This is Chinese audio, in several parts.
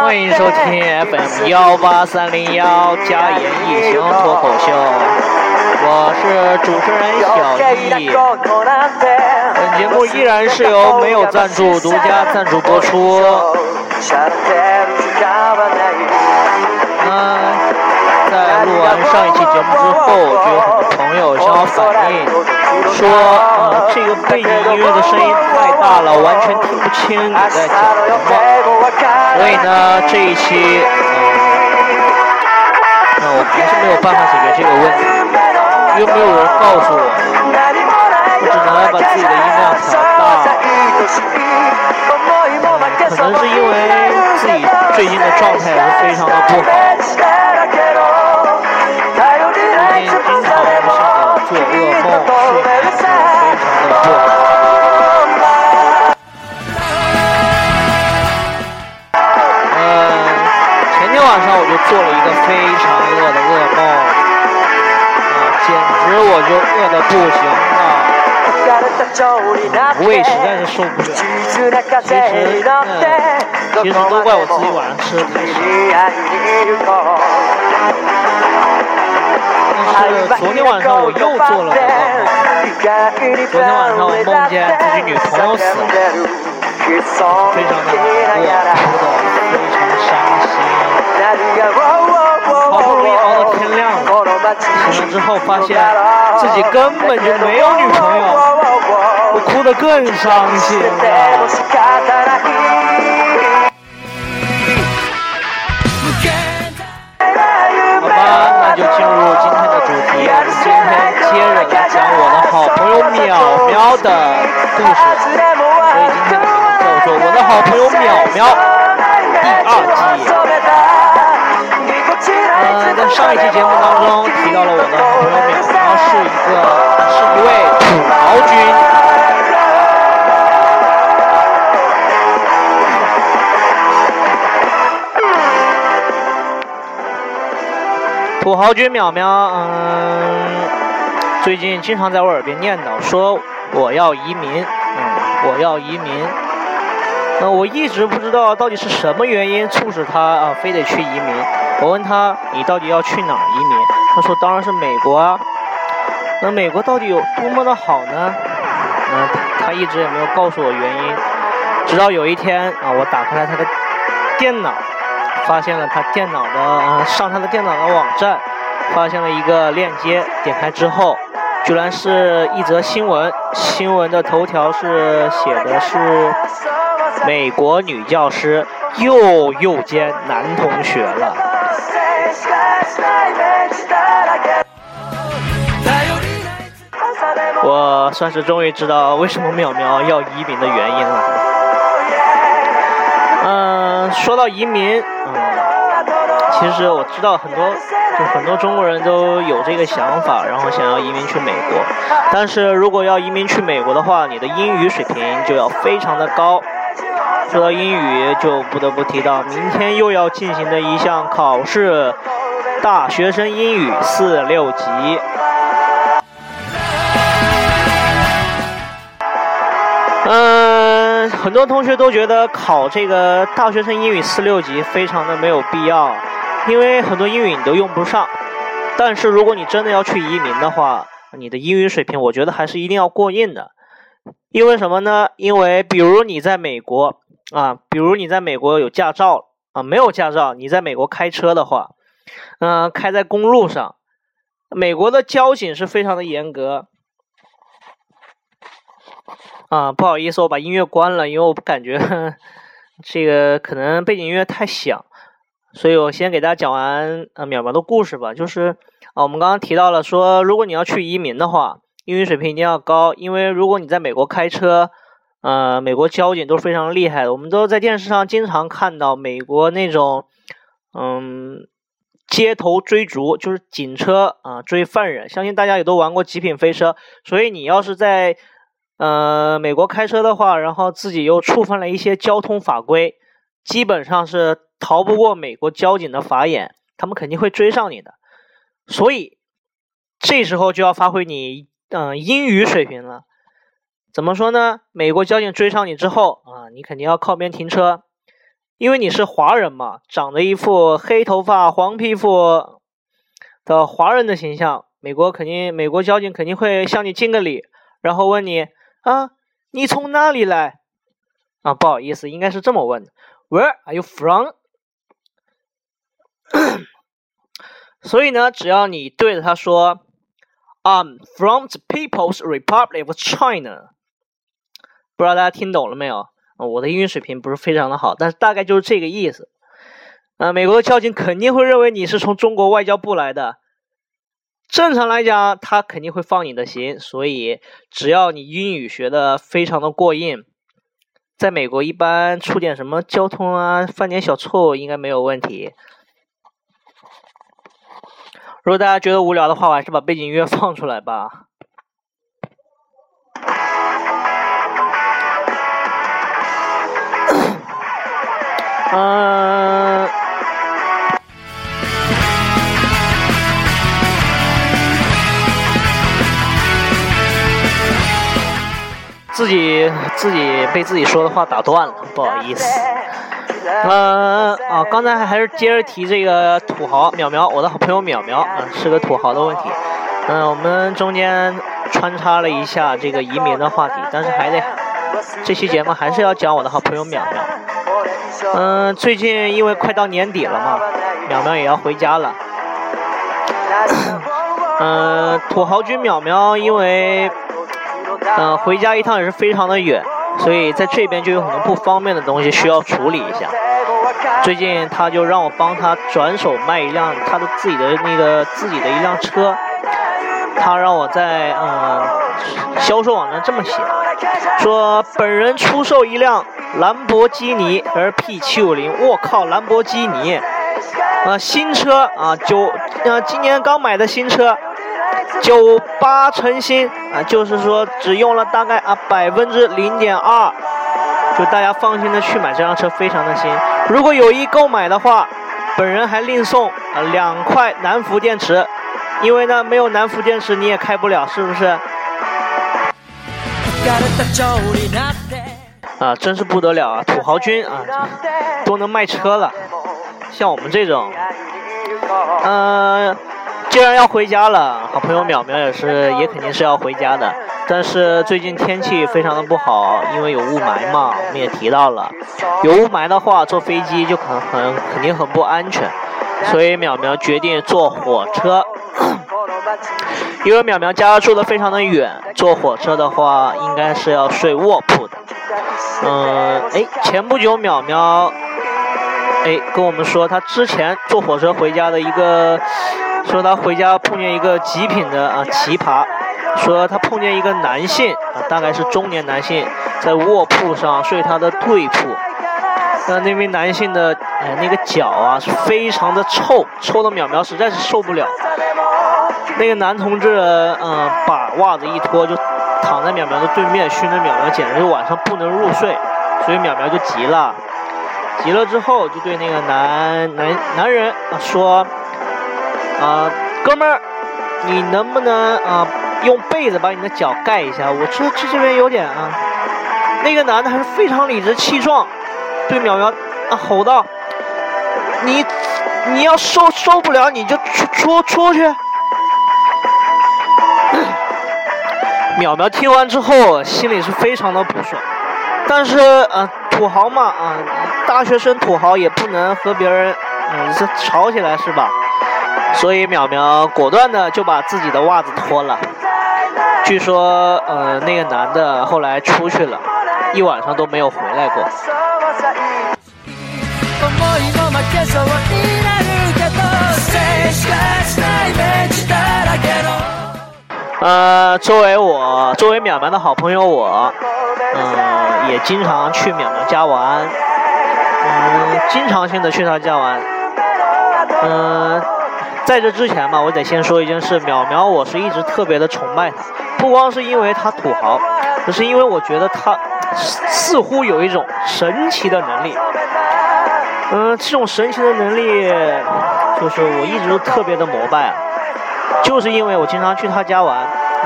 欢迎收听 FM 幺八三零幺加言异行脱口秀，我是主持人小易。本节目依然是由没有赞助独家赞助播出。嗯，在录完上一期节目之后，就有很多朋友向我反映，说，呃，这个背景音乐的声音太大了，完全听不清你在讲什么。所以呢，这一期，那我还是没有办法解决这个问题，又没有人告诉我，我只能把自己的音量调大。可能是因为自己最近的状态是非常的不好，前天晚上我就做了一个非常饿的噩梦，啊，简直我就饿的不行了。胃实在是受不了。其实，嗯，其实都怪我自己晚上吃的太少。但是昨天晚上我又做了噩梦。昨天晚上我梦见自己女朋友死了，非常的难过，哭得非常的伤心。好不容易熬到天亮了，醒了之后发现自己根本就没有女朋友，我哭得更伤心了。好吧，那就进入今淼淼的故事，所以今天的名字叫做《我的好朋友淼淼》第二季。嗯，在上一期节目当中提到了我的好朋友淼淼是一个是一位土豪君。土豪君淼淼，嗯，最近经常在我耳边念叨说我要移民，嗯，我要移民。那，我一直不知道到底是什么原因促使他啊非得去移民。我问他你到底要去哪儿移民？他说当然是美国啊。那美国到底有多么的好呢？嗯，他一直也没有告诉我原因。直到有一天啊，我打开了他的电脑。发现了他电脑的，上他的电脑的网站，发现了一个链接，点开之后，居然是一则新闻，新闻的头条是写的是美国女教师又诱奸男同学了。我算是终于知道为什么淼淼要移民的原因了。嗯，说到移民，嗯，其实我知道很多，就很多中国人都有这个想法，然后想要移民去美国。但是如果要移民去美国的话，你的英语水平就要非常的高。说到英语，就不得不提到明天又要进行的一项考试——大学生英语四六级。嗯，很多同学都觉得考这个大学生英语四六级非常的没有必要，因为很多英语你都用不上。但是如果你真的要去移民的话，你的英语水平我觉得还是一定要过硬的。因为什么呢？因为比如你在美国啊，比如你在美国有驾照啊，没有驾照，你在美国开车的话，嗯，开在公路上，美国的交警是非常的严格。啊，不好意思，我把音乐关了，因为我感觉这个可能背景音乐太响，所以我先给大家讲完呃淼淼的故事吧。就是啊，我们刚刚提到了说，如果你要去移民的话，英语水平一定要高，因为如果你在美国开车，呃，美国交警都非常厉害的。我们都在电视上经常看到美国那种嗯街头追逐，就是警车啊追犯人。相信大家也都玩过《极品飞车》，所以你要是在呃，美国开车的话，然后自己又触犯了一些交通法规，基本上是逃不过美国交警的法眼，他们肯定会追上你的。所以这时候就要发挥你嗯英语水平了。怎么说呢？美国交警追上你之后啊，你肯定要靠边停车，因为你是华人嘛，长着一副黑头发、黄皮肤的华人的形象，美国肯定，美国交警肯定会向你敬个礼，然后问你啊，你从哪里来？啊，不好意思，应该是这么问：Where are you from？所以呢，只要你对着他说，I'm from the People's Republic of China。不知道大家听懂了没有？我的英语水平不是非常的好，但是大概就是这个意思。啊，美国的交警肯定会认为你是从中国外交部来的。正常来讲，他肯定会放你的行。所以，只要你英语学的非常的过硬，在美国一般出点什么交通啊，犯点小错误应该没有问题。如果大家觉得无聊的话，我还是把背景音乐放出来吧。嗯，己自己被自己说的话打断了，不好意思。嗯啊，刚才还是接着提这个土豪淼淼，我的好朋友淼淼啊，是个土豪的问题。嗯，我们中间穿插了一下这个移民的话题，但是还得这期节目还是要讲我的好朋友淼淼。嗯，最近因为快到年底了嘛，淼淼也要回家了。嗯，土豪君淼淼因为嗯回家一趟也是非常的远，所以在这边就有很多不方便的东西需要处理一下。最近他就让我帮他转手卖一辆他的自己的那个自己的一辆车，他让我在嗯销售网站这么写，说本人出售一辆。兰博基尼还是 P750？我靠，兰博基尼啊，新车啊，九啊，今年刚买的新车，九八成新啊，就是说只用了大概啊百分之零点二，就大家放心的去买这辆车，非常的新。如果有意购买的话，本人还另送啊两块南孚电池，因为呢没有南孚电池你也开不了，是不是？啊，真是不得了啊！土豪君啊，都能卖车了。像我们这种，嗯，既然要回家了，好朋友淼淼也是，也肯定是要回家的。但是最近天气非常的不好，因为有雾霾嘛，我们也提到了，有雾霾的话，坐飞机就可能很肯定很不安全。所以淼淼决定坐火车，因为淼淼家住的非常的远，坐火车的话应该是要睡卧铺的。嗯，哎，前不久淼淼，哎，跟我们说他之前坐火车回家的一个，说他回家碰见一个极品的啊奇葩，说他碰见一个男性啊，大概是中年男性，在卧铺上睡他的对铺，那那位男性的哎那个脚啊是非常的臭，臭的淼淼实在是受不了，那个男同志嗯把袜子一脱就。躺在淼淼的对面，熏得淼淼简直就晚上不能入睡，所以淼淼就急了，急了之后就对那个男男男人啊说：“啊，哥们儿，你能不能啊用被子把你的脚盖一下？我这这这边有点啊。”那个男的还是非常理直气壮，对淼淼啊吼道：“你你要受受不了你就出出出去。”淼淼听完之后，心里是非常的不爽，但是，呃，土豪嘛，啊，大学生土豪也不能和别人，嗯，是吵起来是吧？所以淼淼果断的就把自己的袜子脱了。据说，呃，那个男的后来出去了，一晚上都没有回来过。呃，作为我，作为淼淼的好朋友，我，嗯，也经常去淼淼家玩，嗯，经常性的去他家玩，嗯，在这之前嘛，我得先说一件事，淼淼，我是一直特别的崇拜他，不光是因为他土豪，而是因为我觉得他似乎有一种神奇的能力，嗯，这种神奇的能力，就是我一直都特别的膜拜。就是因为我经常去他家玩，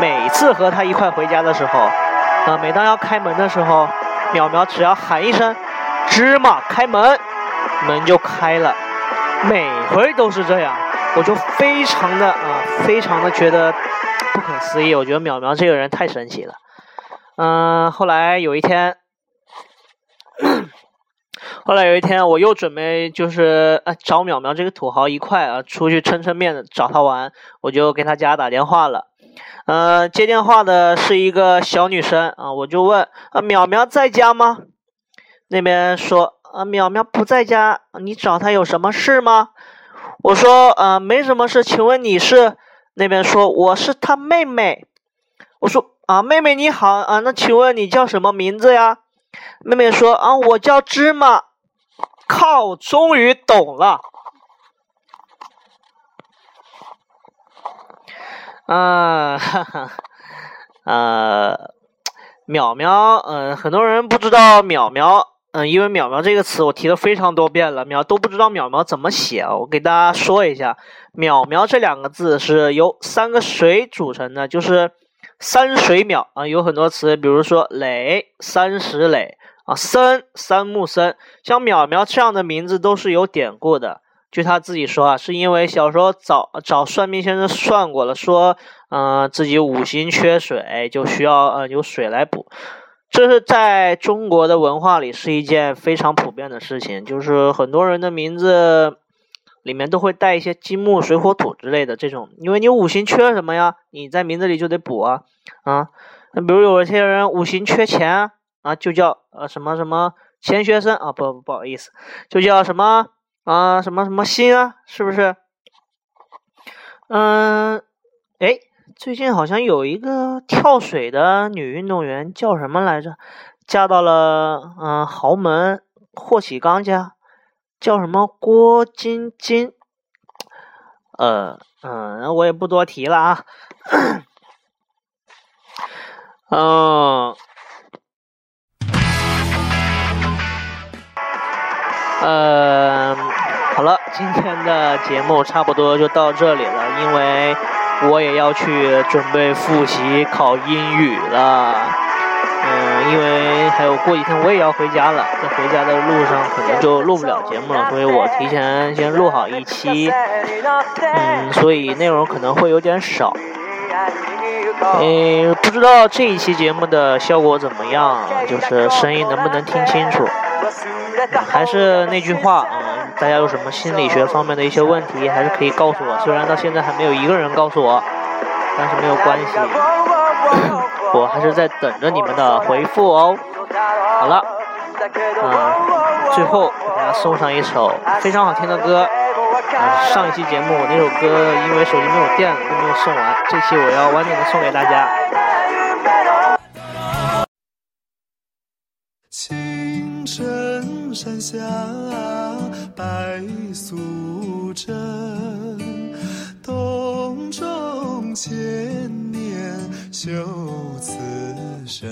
每次和他一块回家的时候，啊，每当要开门的时候，淼淼只要喊一声“芝麻开门”，门就开了，每回都是这样，我就非常的啊，非常的觉得不可思议。我觉得淼淼这个人太神奇了。嗯，后来有一天。后来有一天，我又准备就是啊找淼淼这个土豪一块啊出去撑撑面子找他玩，我就给他家打电话了。呃，接电话的是一个小女生啊，我就问啊淼淼在家吗？那边说啊淼淼不在家，你找他有什么事吗？我说啊没什么事，请问你是？那边说我是他妹妹。我说啊妹妹你好啊，那请问你叫什么名字呀？妹妹说：“啊，我叫芝麻。”靠，终于懂了。啊哈哈，呃，淼淼，嗯，很多人不知道淼淼，嗯，因为淼淼这个词我提了非常多遍了，淼都不知道淼淼怎么写啊。我给大家说一下，淼淼这两个字是由三个水组成的，就是三水淼啊，有很多词，比如说垒，三石垒。啊，森三木森，像淼淼这样的名字都是有典故的。据他自己说啊，是因为小时候找找算命先生算过了，说，嗯，自己五行缺水，就需要呃有水来补。这是在中国的文化里是一件非常普遍的事情，就是很多人的名字里面都会带一些金木水火土之类的这种，因为你五行缺什么呀，你在名字里就得补啊啊。那比如有一些人五行缺钱。啊，就叫呃什么什么钱学森啊，不不好意思，就叫什么啊什么什么心啊，是不是？嗯，哎，最近好像有一个跳水的女运动员叫什么来着？嫁到了嗯豪门霍启刚家，叫什么郭晶晶？呃嗯，我也不多提了啊。嗯。呃，好了，今天的节目差不多就到这里了，因为我也要去准备复习考英语了。嗯，因为还有过几天我也要回家了，在回家的路上可能就录不了节目了，所以我提前先录好一期。嗯，所以内容可能会有点少。嗯，不知道这一期节目的效果怎么样，就是声音能不能听清楚。还是那句话，嗯，大家有什么心理学方面的一些问题，还是可以告诉我。虽然到现在还没有一个人告诉我，但是没有关系，我还是在等着你们的回复哦。好了，嗯，最后给大家送上一首非常好听的歌。嗯，上一期节目我那首歌因为手机没有电了，都没有送完，这期我要完整的送给大家。修此身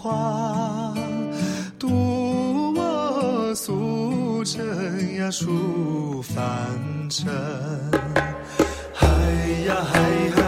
花渡我素贞呀淑凡尘。嗨呀嗨嗨。